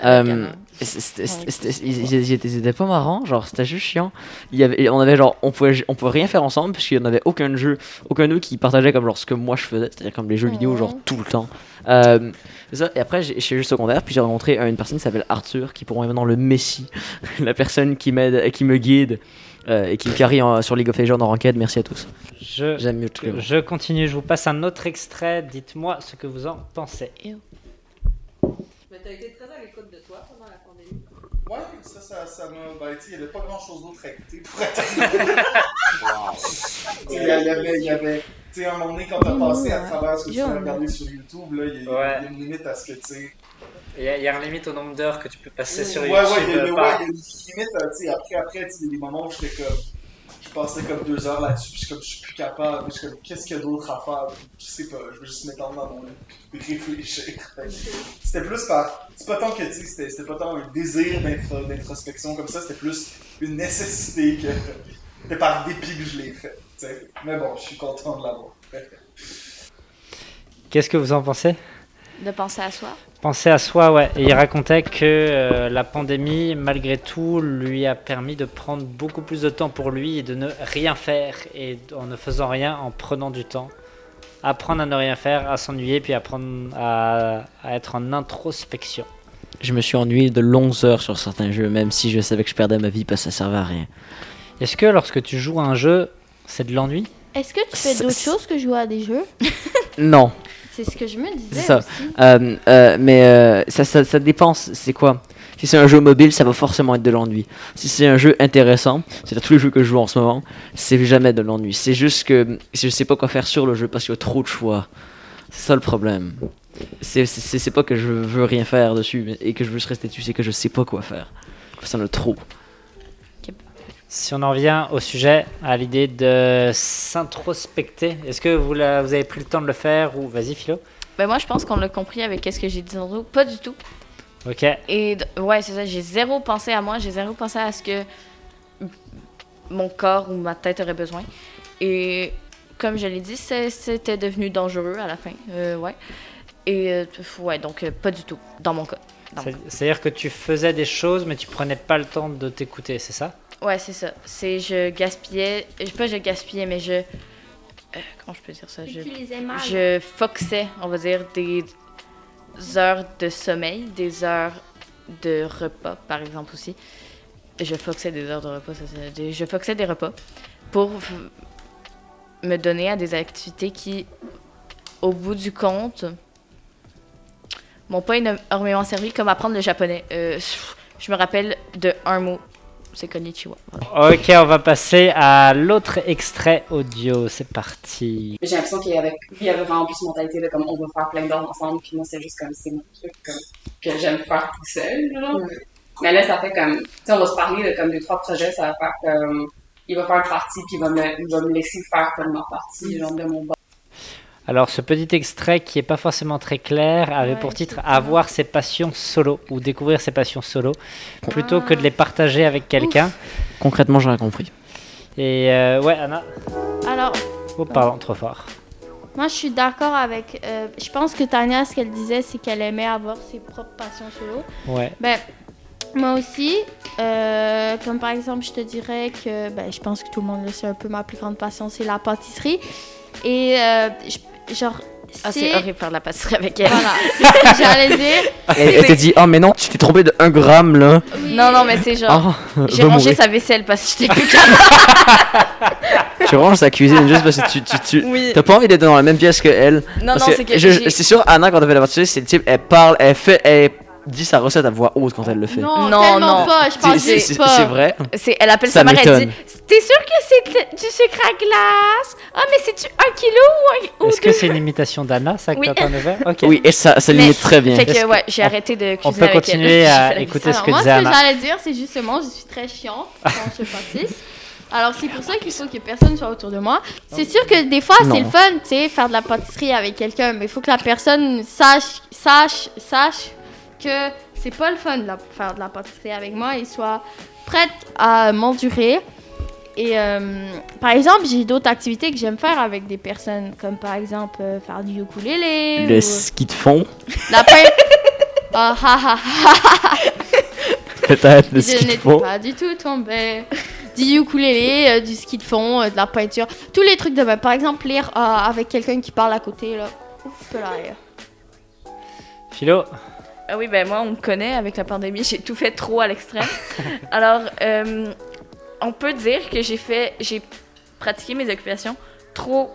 Euh, ils, étaient, étaient pas marrants, genre c'était juste chiant. Il y avait, on avait genre, on pouvait, on pouvait rien faire ensemble parce qu'il n'y en avait aucun jeu, aucun d'eux qui partageait comme genre ce que moi je faisais, c'est-à-dire comme les jeux vidéo genre tout le temps. Euh, ça. Et après j'ai- chez le secondaire, puis j'ai rencontré euh, une personne qui s'appelle Arthur, qui pour moi est maintenant le messie, la personne qui m'aide, qui me guide euh, et qui me carry en- sur League of Legends en ranked. Merci à tous. Je, J'aime mieux tout le monde. je continue, je vous passe un autre extrait. Dites-moi ce que vous en pensez. Mais t'as été très à l'écoute de toi pendant la pandémie. Ouais, ça, ça. Ben, il n'y avait pas grand chose d'autre à écouter pour être Il y avait. il y avait tu sais, à un moment donné, quand t'as passé à travers ce que tu as regardé sur YouTube, là, il y, a- une limite à ce que tu sais. Il y, a, il y a une limite au nombre d'heures que tu peux passer sur ouais, YouTube. ouais, il y a, euh, ouais, il y par- a une limite, euh, tu sais, après, après, tu sais, il y a des moments où j'étais comme. Je passais comme deux heures là-dessus, puis je suis comme, je suis plus capable, je suis comme, qu'est-ce qu'il y a d'autre à faire? Je sais pas, je veux juste m'étendre dans mon lit, puis réfléchir. C'était plus par. C'est pas tant que, tu sais, c'était c'était pas tant un désir d'intro- d'introspection comme ça, c'était plus une nécessité que. C'était par dépit que je l'ai fait, tu sais. Mais bon, je suis content de l'avoir. Qu'est-ce que vous en pensez? De penser à soi. Penser à soi, ouais. Et il racontait que euh, la pandémie, malgré tout, lui a permis de prendre beaucoup plus de temps pour lui et de ne rien faire. Et en ne faisant rien, en prenant du temps. Apprendre à ne rien faire, à s'ennuyer, puis apprendre à, à être en introspection. Je me suis ennuyé de longues heures sur certains jeux, même si je savais que je perdais ma vie parce que ça servait à rien. Est-ce que lorsque tu joues à un jeu, c'est de l'ennui? Est-ce que tu fais d'autres choses que jouer à des jeux? Non. C'est ce que je me disais C'est ça. aussi. Euh, euh, mais euh, ça, ça, ça dépend, c'est quoi? Si c'est un jeu mobile, ça va forcément être de l'ennui. Si c'est un jeu intéressant, c'est à tous les jeux que je joue en ce moment, c'est jamais de l'ennui. C'est juste que je sais pas quoi faire sur le jeu parce qu'il y a trop de choix. C'est ça le problème. C'est- pas que je veux rien faire dessus et que je veux juste rester dessus, c'est que je sais pas quoi faire. Ça en a trop. Si on en revient au sujet, à l'idée de s'introspecter, est-ce que vous, la- vous avez pris le temps de le faire ou vas-y Philo Ben moi, je pense qu'on l'a compris avec ce que j'ai dit tantôt. Pas du tout. Ok. Et ouais, c'est ça, j'ai zéro pensé à moi, j'ai zéro pensé à ce que mon corps ou ma tête aurait besoin. Et comme je l'ai dit, c'était devenu dangereux à la fin. Euh, ouais. Et euh, ouais, donc euh, pas du tout, dans mon cas. C'est-à-dire que tu faisais des choses, mais tu prenais pas le temps de t'écouter, c'est ça? Ouais, c'est ça. C'est je gaspillais, je pas je gaspillais, mais je. euh, comment je peux dire ça? Je, je foxais, on va dire, des heures de sommeil, des heures de repas, par exemple aussi. Je foxais des heures de repas, ça, c'est- des- je foxais des repas pour me donner à des activités qui, au bout du compte, m'ont pas énormément servi, comme apprendre le japonais. Euh, je me rappelle de un mot, c'est konnichiwa. Voilà. Ok, on va passer à l'autre extrait audio, c'est parti. J'ai l'impression qu'il y avait, il y avait vraiment plus une mentalité de comme on va faire plein d'heures ensemble, puis moi c'est juste comme c'est mon truc comme, que j'aime faire tout seul. Genre. Mais là, ça fait comme, tu sais, on va se parler de comme deux, trois projets, ça va faire comme, il va faire une partie, puis il va me, il va me laisser faire comme ma partie, genre de mon bord. Alors, ce petit extrait qui est pas forcément très clair avait Ouais, pour titre. Avoir ses passions solo ou découvrir ses passions solo plutôt que de Ah. les partager avec quelqu'un. Concrètement, j'aurais compris. Et euh, ouais, Anna. Alors, Oh, pardon, trop fort. moi, je suis d'accord avec. euh, je pense que Tania, ce qu'elle disait, c'est qu'elle aimait avoir ses propres passions solo. Ouais. Ben, moi aussi, euh, comme par exemple, je te dirais que, ben, je pense que tout le monde le sait un peu, ma plus grande passion, c'est la pâtisserie. Et, euh, je- genre, Ah, c'est horrible faire de la pâtisserie avec elle. Voilà, c'est ce que j'allais dire. Elle, elle te dit, oh mais non, tu t'es trompé de 1 gramme là. Oui. Non, non, mais c'est genre. Oh, J'ai rangé mourir. sa vaisselle parce que j'étais plus capable. Tu ranges sa cuisine juste parce que tu, tu, tu- Oui. t'as pas envie d'être dans la même pièce que elle. Non, Parce non, c'est que. c'est sûr, Anna, quand elle fait la pâtisserie, c'est le type, elle parle, elle fait, elle dit sa recette à voix haute quand elle le fait. Non, Non, tellement non. pas. Je pense c'est pas. c'est vrai. C'est, elle appelle Ça sa mère, elle dit. T'es sûr que c'est du sucre à glace? Ah, mais c'est-tu un kilo ou, un, ou Est-ce que c'est une imitation d'Anna, ça que Oui. t'as en. Oui, et ça, ça limite très bien. Fait que, ouais, j'ai arrêté de cuisiner on peut continuer à écouter ce Alors, que moi, ce disait que Anna. j'allais dire, c'est justement, je suis très chiante quand je pâtisse. Alors, c'est pour ça qu'il faut que personne soit autour de moi. C'est sûr que des fois, c'est le fun, tu sais, faire de la pâtisserie avec quelqu'un, mais il faut que la personne sache, sache, sache que c'est pas le fun de la- faire de la pâtisserie avec moi et soit prête à m'endurer. Et euh, par exemple, j'ai d'autres activités que j'aime faire avec des personnes, comme par exemple euh, faire du ukulélé. Le ou ski de fond, la peinture. Ah, ah, ah, ah. peut-être, le Je ski de fond. pas du tout tombée. Du ukulélé, euh, du ski de fond, euh, de la peinture, tous les trucs de même. Par exemple, lire euh, avec quelqu'un qui parle à côté, là. Ouf, là. Philo, Ah oui, ben moi, on me connaît avec la pandémie, j'ai tout fait trop à l'extrême. Alors, euh, on peut dire que j'ai fait, j'ai pratiqué mes occupations trop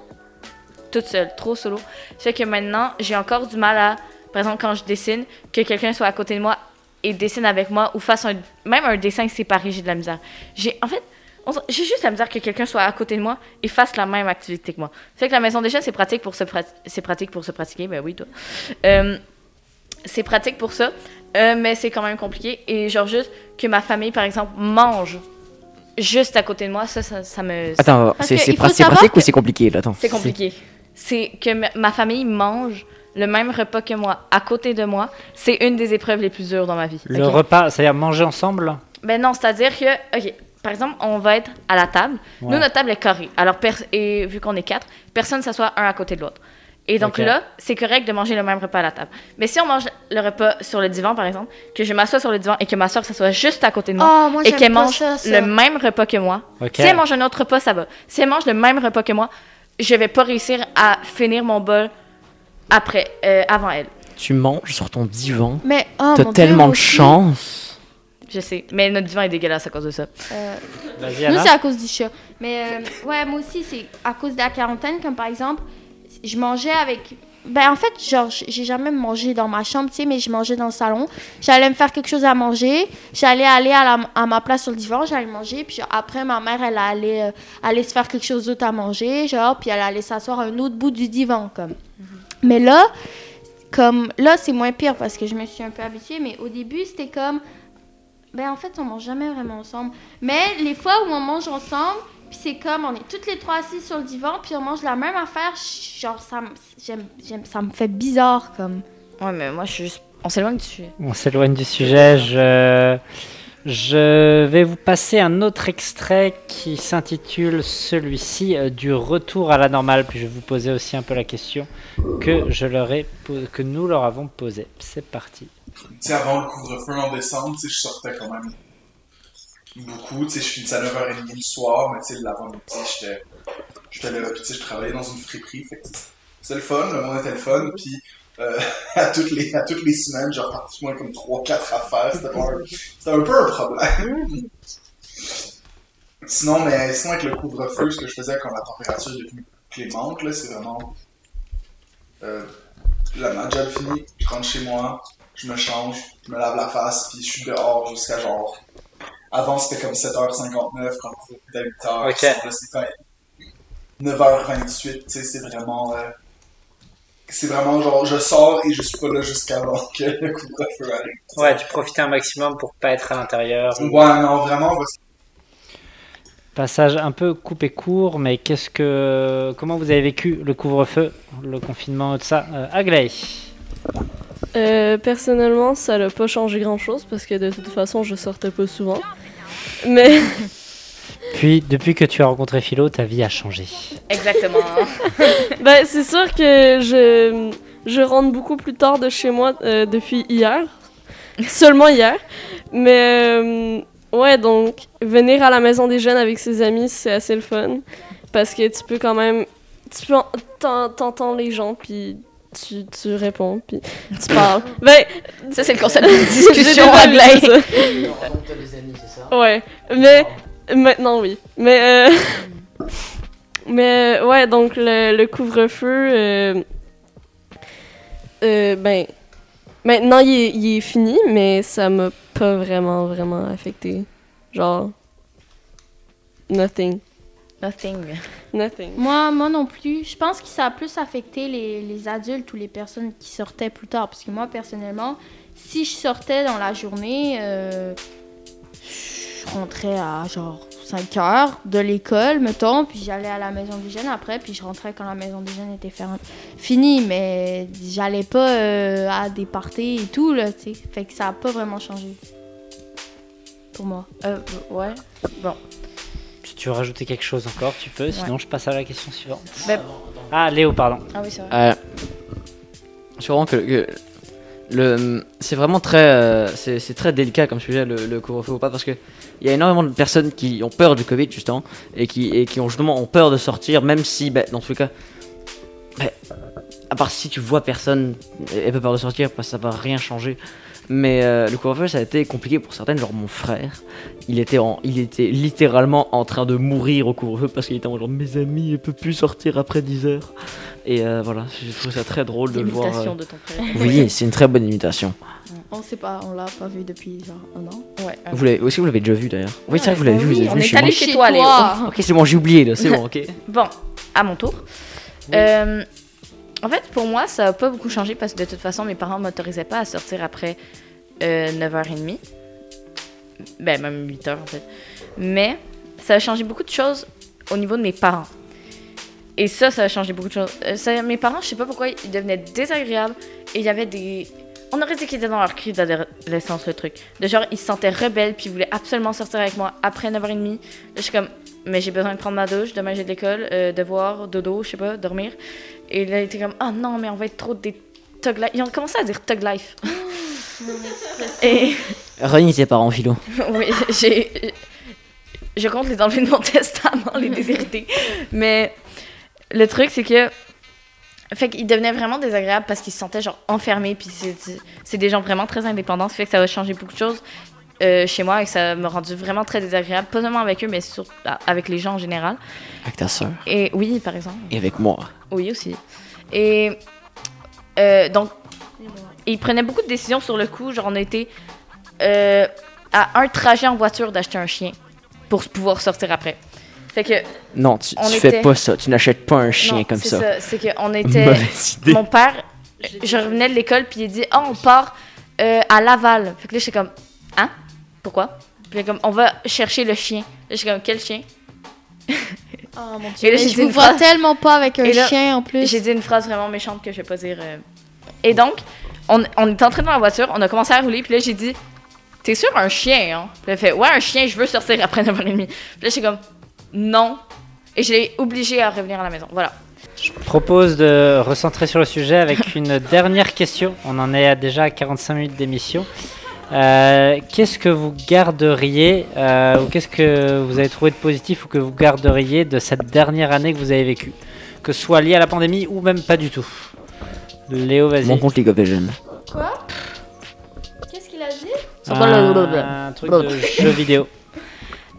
toute seule, trop solo. Fait que maintenant, j'ai encore du mal à, par exemple, quand je dessine, que quelqu'un soit à côté de moi et dessine avec moi ou fasse un, même un dessin séparé, j'ai de la misère. J'ai, en fait, j'ai juste la misère que quelqu'un soit à côté de moi et fasse la même activité que moi. Fait que la maison d'échelle, c'est pratique pour se prat- c'est pratique pour se pratiquer, ben oui, toi. Euh, c'est pratique pour ça, euh, mais c'est quand même compliqué. Et genre juste que ma famille, par exemple, mange juste à côté de moi, ça, ça, ça me... Attends, c'est pratique que- ou c'est compliqué là? C'est compliqué. C'est que ma- famille mange le même repas que moi, à côté de moi. C'est une des épreuves les plus dures dans ma vie. le repas, c'est-à-dire manger ensemble? Ben non, c'est-à-dire que, ok, par exemple, on va être à la table. Nous, notre table est carrée. Alors, et vu qu'on est quatre, personne ne s'assoit un à côté de l'autre. Et donc là, c'est correct de manger le même repas à la table. Mais si on mange le repas sur le divan, par exemple, que je m'assois sur le divan et que ma soeur s'assoit juste à côté de moi, Oh, moi, et qu'elle mange ça, ça. le même repas que moi, si elle mange un autre repas, ça va. Si elle mange le même repas que moi, je vais pas réussir à finir mon bol après, euh, avant elle. Tu manges sur ton divan. Mais, oh, T'as mon Dieu, tellement de chance. Je sais. Mais notre divan est dégueulasse à cause de ça. euh, Nous, c'est à cause du chat. Mais euh, ouais, moi aussi, c'est à cause de la quarantaine, comme par exemple, je mangeais avec. Ben, en fait, genre, j'ai jamais mangé dans ma chambre, tu sais, mais je mangeais dans le salon. J'allais me faire quelque chose à manger. J'allais aller à, la- à ma place sur le divan, j'allais manger. Puis après, ma mère, elle allait euh, aller se faire quelque chose d'autre à manger, genre, puis elle allait s'asseoir à un autre bout du divan, comme. Mais là, comme là, c'est moins pire parce que je me suis un peu habituée, mais au début, c'était comme. Ben, en fait, on mange jamais vraiment ensemble. Mais les fois où on mange ensemble, puis c'est comme on est toutes les trois assises sur le divan, puis on mange la même affaire, genre ça, me- j'aime, j'aime, ça me fait bizarre comme. Ouais, mais moi, je suis juste. On s'éloigne du sujet. On s'éloigne du sujet. Je... je vais vous passer un autre extrait qui s'intitule celui-ci euh, du retour à la normale. Puis je vais vous poser aussi un peu la question que, je leur ai que nous leur avons posée. C'est parti. Tu sais, avant le couvre-feu en décembre, tu sais, je sortais quand même beaucoup. Tu sais, je finissais à 9h30 le soir, mais tu sais, l'avant-midi, j'étais, là, puis tu sais, je travaillais dans une friperie. Fait c'est le fun, le monde était le fun, puis euh, à, toutes les, à toutes les semaines, j'ai reparti moins comme 3-4 affaires. C'était, un, c'était un peu un problème. sinon, mais sinon, avec le couvre-feu, ce que je faisais quand la température est devenue clémente, là, c'est vraiment. Euh, là, ma job finie, je rentre chez moi, je me change, je me lave la face, puis je suis dehors jusqu'à genre. Avant, c'était comme 7h59, quand c'était 8h. Ok. Là, c'est quand même 9h28, tu sais, c'est vraiment. euh, c'est vraiment genre, je sors et je suis pas là jusqu'avant que le couvre-feu arrive. Ouais, tu profites un maximum pour pas être à l'intérieur. Ouais, non, vraiment, parce Passage un peu coupé court, mais qu'est-ce que, comment vous avez vécu le couvre-feu, le confinement, tout ça euh, Aglaé? Euh, personnellement, ça n'a pas changé grand-chose parce que de toute façon, je sortais pas souvent. Mais Puis, depuis que tu as rencontré Philo, ta vie a changé. Exactement. ben, c'est sûr que je, je rentre beaucoup plus tard de chez moi euh, depuis hier. Seulement hier. Mais euh, ouais, donc venir à la maison des jeunes avec ses amis, c'est assez le fun. Parce que tu peux quand même. Tu peux en- t'en- t'entends les gens, puis tu, tu réponds, puis tu parles. Ben, Ça, c'est le concept de discussion déjà vu anglais. ça. Ouais, mais maintenant oui. Mais euh, mais euh, ouais, donc le, le couvre-feu, euh, euh, ben maintenant il est, il est fini, mais ça m'a pas vraiment vraiment affecté. Genre nothing, Nothing. nothing. Moi, moi non plus. Je pense que ça a plus affecté les, les adultes ou les personnes qui sortaient plus tard. Parce que moi, personnellement, si je sortais dans la journée, euh, je rentrais à genre 5 heures de l'école, mettons, puis j'allais à la maison des jeunes après, puis je rentrais quand la maison des jeunes était fermée. Finie, mais j'allais pas euh, à des parties et tout, là, tu sais. Fait que ça a pas vraiment changé. Pour moi. Euh, ouais. Si tu veux rajouter quelque chose encore, tu peux, sinon je passe à la question suivante. Ben- Ah, Léo, pardon. Ah oui, c'est vrai. Euh, je que, que le, c'est vraiment très, euh, c'est, c'est très délicat comme sujet le, le couvre-feu ou pas parce que il y a énormément de personnes qui ont peur du Covid justement et qui, et qui ont justement ont peur de sortir même si, ben, dans tous les cas, ben, à part si tu vois personne, et peu peur de sortir parce que ça va rien changer. Mais euh, le couvre-feu ça a été compliqué pour certaines, genre mon frère, il était, en, il était littéralement en train de mourir au couvre-feu parce qu'il était en genre mes amis, il peut plus sortir après 10 heures. Et euh, voilà, j'ai trouvé ça très drôle de le voir. L'imitation euh, de ton frère. Oui, c'est une très bonne imitation. On sait pas, on l'a pas vu depuis genre un an. Ouais. euh, Vous l'avez, aussi vous l'avez déjà vu d'ailleurs. Oui, c'est vrai que vous l'avez bah vu, vous oui, avez on vu est chez allé chez toi, Léo. Ok, c'est bon, j'ai oublié là, c'est bon, ok. Bon, à mon tour. Euh, en fait, pour moi, ça n'a pas beaucoup changé parce que de toute façon, mes parents ne m'autorisaient pas à sortir après euh, 9h30. Ben, même 8h en fait. Mais ça a changé beaucoup de choses au niveau de mes parents. Et ça, ça a changé beaucoup de choses. Euh, mes parents, je sais pas pourquoi, ils devenaient désagréables et il y avait des. On aurait dit qu'ils étaient dans leur crise d'adolescence, le truc. De genre, ils se sentaient rebelles puis ils voulaient absolument sortir avec moi après 9h30. Là, je suis comme, mais j'ai besoin de prendre ma douche, demain j'ai de l'école, euh, devoir, dodo, je sais pas, dormir. Et là, il était comme, ah non, mais on va être trop des thug life. Ils ont commencé à dire thug life. Et Renie tes parents, philo. oui, j'ai. Je compte les enlever de mon testament, les déshérités. Mais le truc, c'est que. Fait qu'ils devenaient vraiment désagréables parce qu'ils se sentaient genre enfermés. Puis c'est- c'est des gens vraiment très indépendants. Ça fait que ça va changer beaucoup de choses euh, chez moi et que ça m'a rendu vraiment très désagréable. Pas seulement avec eux, mais surtout avec les gens en général. Avec ta soeur. Et oui, par exemple. Et avec moi. Oui, aussi. Et euh, donc, ils prenaient beaucoup de décisions sur le coup. Genre, on a été euh, à un trajet en voiture d'acheter un chien pour pouvoir sortir après. Fait que, Non, tu, On fais était- pas ça. Tu n'achètes pas un chien non, comme c'est ça. C'est qu'on était. Mauvaise idée. Mon père, je revenais de l'école, puis il dit Oh, on part à Laval. Fait que là, j'étais comme Hein? Pourquoi? Puis comme On va chercher le chien. Là, j'étais comme Quel chien? Oh mon Et là, Mais j'ai je vous une vois phrase- tellement pas avec un Et là, chien en plus. J'ai dit une phrase vraiment méchante que je vais pas dire. euh. Et donc, on, on est entré dans la voiture, on a commencé à rouler, puis là, j'ai dit T'es sûr un chien, hein? Puis elle fait Ouais, un chien, je veux sortir après 9h30. Puis là, j'étais comme Non. Et je l'ai obligé à revenir à la maison. Voilà. Je propose de recentrer sur le sujet avec une dernière question. On en est à déjà à 45 minutes d'émission. Euh, qu'est-ce que vous garderiez euh, ou qu'est-ce que vous avez trouvé de positif ou que vous garderiez de cette dernière année que vous avez vécue? Que ce soit lié à la pandémie ou même pas du tout. Léo, vas-y. Mon compte League of Legends. Quoi? Qu'est-ce qu'il a dit? Un, un truc de jeu vidéo.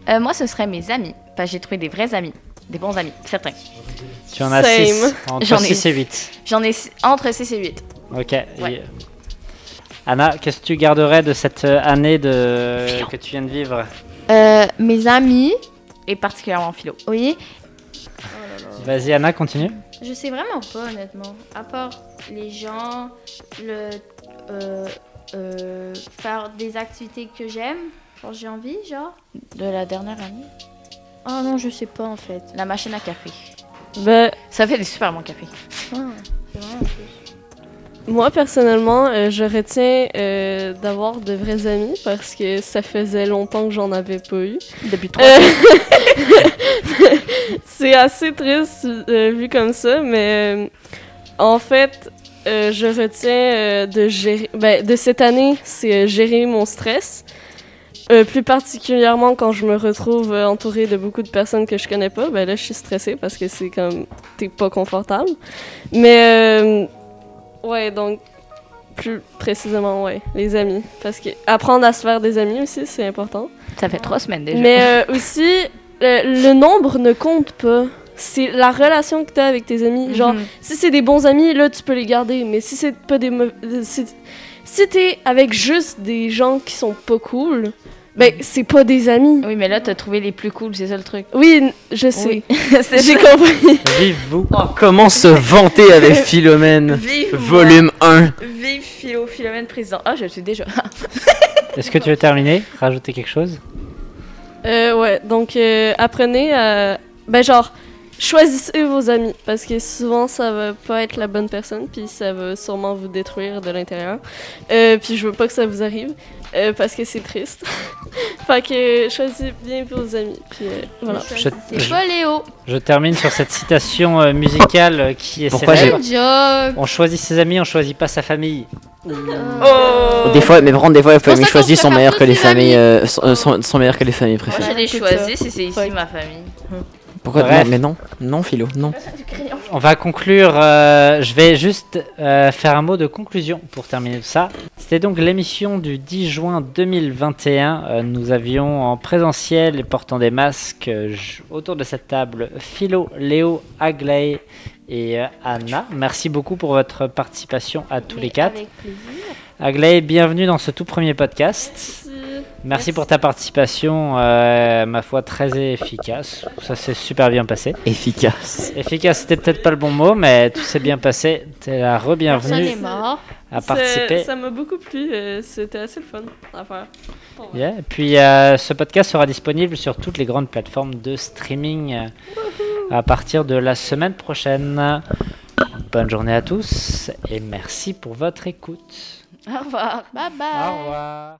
Euh, moi, ce serait mes amis. J'ai trouvé des vrais amis. Des bons amis, certains. Tu en as Same. 6. Entre J'en ai 6 et 8. J'en ai entre 6 et 8. Ok. et- Anna, qu'est-ce que tu garderais de cette euh, année de... que tu viens de vivre? Euh, Mes amis, Et particulièrement philo. oui. Vas-y Anna, continue. Je sais vraiment pas, honnêtement. À part les gens, le euh, euh, faire des activités que j'aime, genre j'ai envie, genre. De la dernière année. Oh non, je sais pas en fait. La machine à café. Ben, Ça fait des super bons cafés. Ah, c'est vraiment plus. Moi, personnellement, euh, je retiens euh, d'avoir de vrais amis parce que ça faisait longtemps que j'en avais pas eu. Depuis trois Euh, c'est assez triste euh, vu comme ça, mais euh, en fait, euh, je retiens euh, de gérer. Ben, de cette année, c'est euh, gérer mon stress. Euh, plus particulièrement quand je me retrouve euh, entourée de beaucoup de personnes que je connais pas, ben là je suis stressée parce que c'est comme t'es pas confortable. Mais euh, ouais, donc plus précisément ouais, les amis parce que apprendre à se faire des amis aussi c'est important. Ça fait trois semaines déjà. Mais euh, aussi, le, le nombre ne compte pas. C'est la relation que tu as avec tes amis. Genre, Mhm. si c'est des bons amis, là, tu peux les garder. Mais si c'est pas des euh, Si, si t'es avec juste des gens qui sont pas cool, ben, c'est pas des amis. Oui, mais là, t'as trouvé les plus cool, c'est ça le truc. Oui, je sais. J'ai compris. Vive vous. Comment se vanter avec Philomène? Vive Volume 1. Vive Philo, Philomène président. Ah, je le suis déjà. Est-ce que tu veux terminer? Rajouter quelque chose? Euh, ouais, donc euh, apprenez à. Ben, genre, choisissez vos amis. Parce que souvent, ça va pas être la bonne personne. Puis ça va sûrement vous détruire de l'intérieur. Euh, puis je veux pas que ça vous arrive. euh, parce que c'est triste. fait que choisissez bien vos amis. Puis euh, voilà. Je- C'est je- pas Léo. Je termine sur cette citation euh, musicale qui est Pourquoi célèbre. On choisit ses amis, on choisit pas sa famille. Oh. Des fois, mais contre, des fois, les familles choisies sont meilleures que les familles, euh, sont, sont- sont meilleures que les familles Moi, préférées. je l'ai écoute choisi ça. si c'est ici Ouais. ma famille. Pourquoi Bref. non, Mais non, non, Philo, non. On va conclure. euh, je vais juste euh, faire un mot de conclusion pour terminer tout ça. C'était donc l'émission du 10 juin 2021. Euh, nous avions en présentiel et portant des masques euh, j- autour de cette table Philo, Léo, Aglaé et euh, Anna. Merci beaucoup pour votre participation à tous Mais les quatre. Avec plaisir. Aglaé, bienvenue dans ce tout premier podcast. Merci. Merci pour ta participation, euh, ma foi très efficace. Ça s'est super bien passé. Efficace. Efficace, c'était peut-être pas le bon mot, mais tout s'est bien passé. T'es la re-bienvenue à participer. Ça m'a beaucoup plu. euh, C'était assez le fun à faire. Bon, ouais. Yeah. Et puis euh, ce podcast sera disponible sur toutes les grandes plateformes de streaming à partir de la semaine prochaine. Bonne journée à tous et merci pour votre écoute. Au revoir. Bye bye. Au revoir.